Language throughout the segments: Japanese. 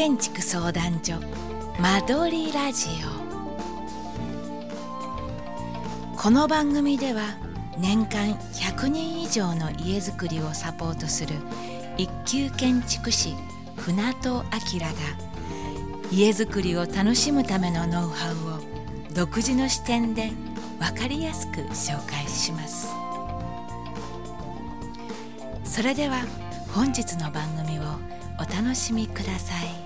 建築相談所間取りラジオ。この番組では年間100人以上の家づくりをサポートする一級建築士船戸明が家づくりを楽しむためのノウハウを独自の視点で分かりやすく紹介します。それでは本日の番組をお楽しみください。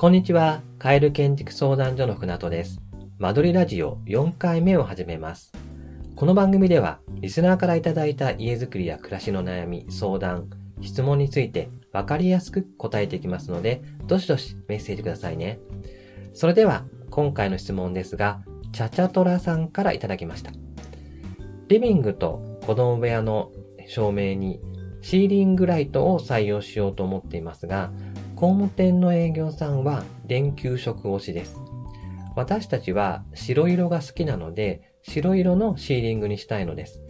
こんにちは。カエル建築相談所の船戸です。間取りラジオ4回目を始めます。この番組では、リスナーからいただいた家づくりや暮らしの悩み、相談、質問について分かりやすく答えていきますので、どしどしメッセージくださいね。それでは、今回の質問ですが、チャチャトラさんからいただきました。リビングと子供部屋の照明にシーリングライトを採用しようと思っていますが、工務店の営業さんは電球色推しです。私たちは白色が好きなので、白色のシーリングにしたいのです。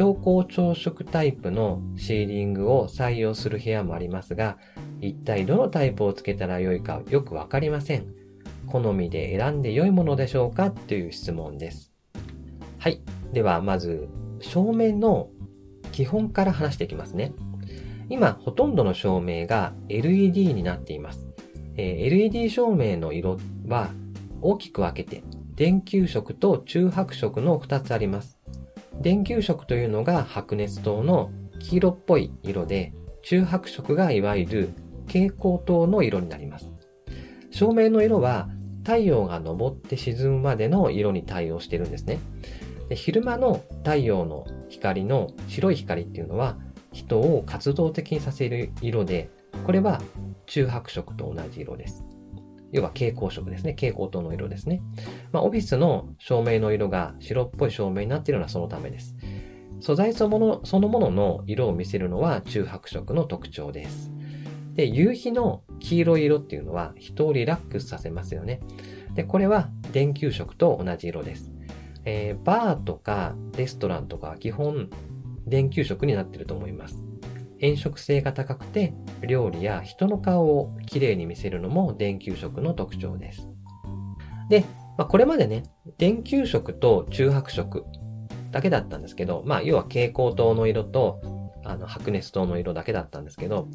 超高朝食タイプのシーリングを採用する部屋もありますが、一体どのタイプをつけたらよいかよくわかりません。好みで選んで良いものでしょうかという質問です。はい。では、まず、照明の基本から話していきますね。今、ほとんどの照明が LED になっています。えー LED 照明の色は大きく分けて、電球色と中白色の2つあります。電球色というのが白熱灯の黄色っぽい色で、中白色がいわゆる蛍光灯の色になります。照明の色は太陽が昇って沈むまでの色に対応しているんですね。で昼間の太陽の光の白い光っていうのは人を活動的にさせる色で、これは中白色と同じ色です。要は蛍光色ですね。蛍光灯の色ですね。まあ、オフィスの照明の色が白っぽい照明になっているのはそのためです。素材そのものそのものの色を見せるのは中白色の特徴です。で、夕日の黄色い色っていうのは人をリラックスさせますよね。で、これは電球色と同じ色です。えーバーとかレストランとかは基本電球色になっていると思います。炎色性が高くて、料理や人の顔をきれいに見せるのも電球色の特徴です。で、まあ、これまでね、電球色と中白色だけだったんですけど、まあ、要は蛍光灯の色と、あの、白熱灯の色だけだったんですけど、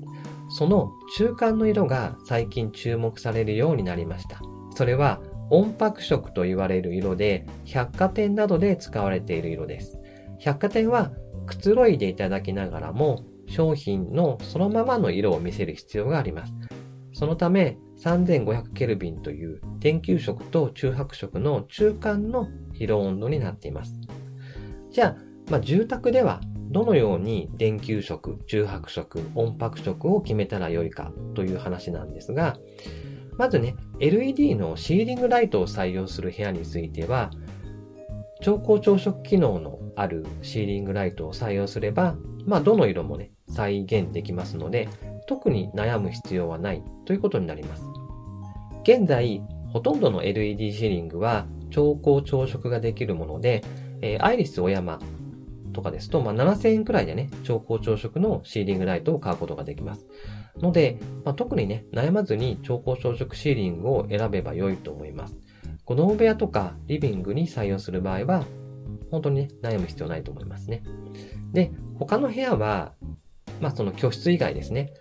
その中間の色が最近注目されるようになりました。それは、音白色と言われる色で、百貨店などで使われている色です。百貨店はくつろいでいただきながらも商品のそのままの色を見せる必要があります。そのため3500ケルビンという電球色と中白色の中間の色温度になっています。じゃあ、まあ、住宅ではどのように電球色、中白色、音白色を決めたらよいかという話なんですが、まずね、LED のシーリングライトを採用する部屋については、超高朝食機能のあるシーリングライトを採用すれば、まあどの色もね、再現できますので、特に悩む必要はないということになります。現在、ほとんどの LED シーリングは超高朝食ができるもので、えーアイリスオーヤマとかですと、まあ、7000円くらいでね、超高朝食のシーリングライトを買うことができます。ので、まあ、特にね、悩まずに超高朝食シーリングを選べば良いと思います。子供部屋とかリビングに採用する場合は、本当にね、悩む必要ないと思いますね。で、他の部屋は、まあその居室以外ですね。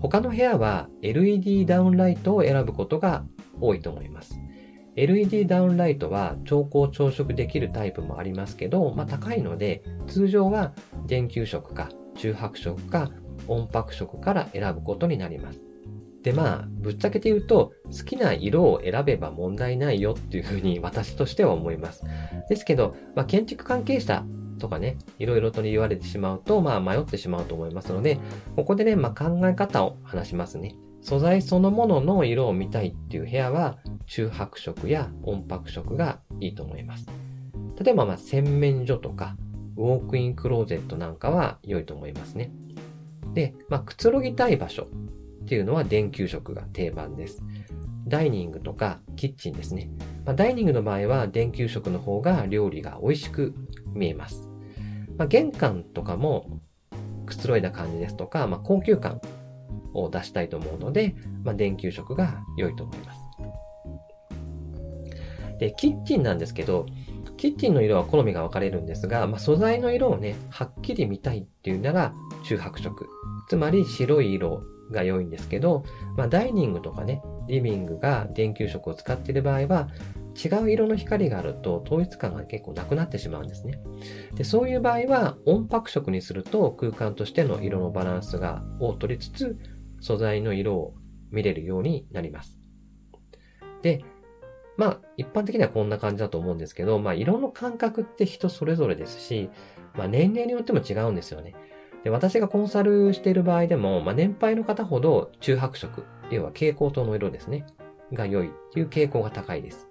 他の部屋は LED ダウンライトを選ぶことが多いと思います。LED ダウンライトは超高朝食できるタイプもありますけど、まあ高いので、通常は電球色か中白色か音白色から選ぶことになります。で、まあ、ぶっちゃけて言うと、好きな色を選べば問題ないよっていうふうに私としては思います。ですけど、まあ、建築関係者とかね、いろいろと言われてしまうと、まあ、迷ってしまうと思いますので、ここでね、まあ、考え方を話しますね。素材そのものの色を見たいっていう部屋は、中白色や音白色がいいと思います。例えば、まあ、洗面所とか、ウォークインクローゼットなんかは良いと思いますね。で、まあ、くつろぎたい場所っていうのは電球色が定番です。ダイニングとかキッチンですね。まあ、ダイニングの場合は電球色の方が料理が美味しく見えます。まあ、玄関とかもくつろいだ感じですとか、まあ、高級感を出したいと思うので、まあ、電球色が良いと思います。で、キッチンなんですけど、キッチンの色は好みが分かれるんですが、まあ、素材の色をね、はっきり見たいっていうなら中白色。つまり白い色が良いんですけど、まあ、ダイニングとかね、リビングが電球色を使っている場合は、違う色の光があると統一感が結構なくなってしまうんですね。でそういう場合は音白色にすると空間としての色のバランスがを取りつつ素材の色を見れるようになります。で、まあ一般的にはこんな感じだと思うんですけど、まあ色の感覚って人それぞれですし、まあ年齢によっても違うんですよね。で私がコンサルしている場合でも、まあ年配の方ほど中白色、要は蛍光灯の色ですね、が良いっていう傾向が高いです。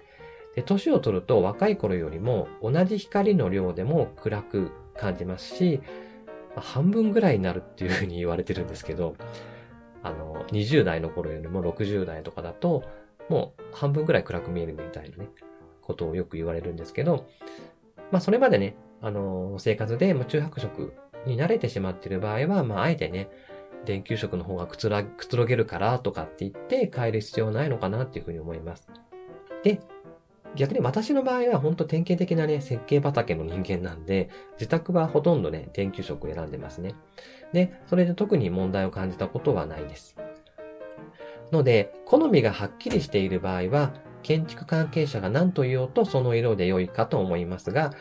で、年を取ると若い頃よりも同じ光の量でも暗く感じますし、半分ぐらいになるっていうふうに言われてるんですけど、あの、20代の頃よりも60代とかだと、もう半分ぐらい暗く見えるみたいなね、ことをよく言われるんですけど、まあそれまでね、あの、生活で中白色に慣れてしまっている場合は、まああえてね、電球色の方がくつら、くつろげるからとかって言って変える必要ないのかなっていうふうに思います。で、逆に私の場合は本当典型的なね、設計畑の人間なんで、自宅はほとんどね、電球色を選んでますね。で、それで特に問題を感じたことはないです。ので、好みがはっきりしている場合は、建築関係者が何と言おうとその色で良いかと思いますが、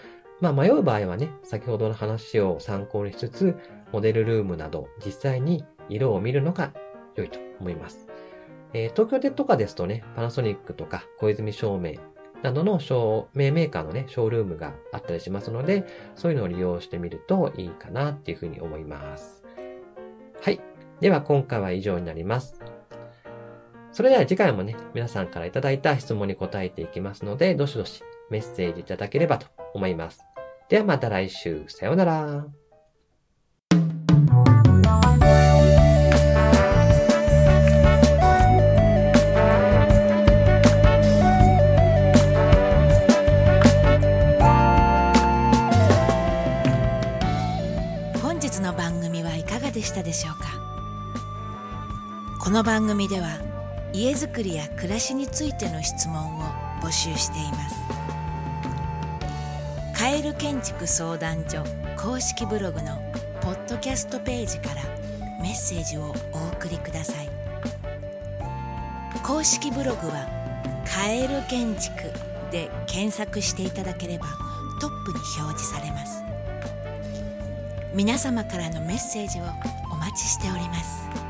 まあ迷う場合はね、先ほどの話を参考にしつつ、モデルルームなど実際に色を見るのが良いと思います。えー、東京でとかですとね、パナソニックとか小泉照明などの照明メーカーのね、ショールームがあったりしますので、そういうのを利用してみるといいかなっていうふうに思います。はい。では今回は以上になります。それでは次回もね、皆さんからいただいた質問に答えていきますので、どしどしメッセージいただければと思います。ではまた来週、さようなら。この番組では家づくりや暮らしについての質問を募集しています。カエル建築相談所公式ブログのポッドキャストページからメッセージをお送りください。公式ブログは「カエル建築」で検索していただければトップに表示されます。皆様からのメッセージをお待ちしております。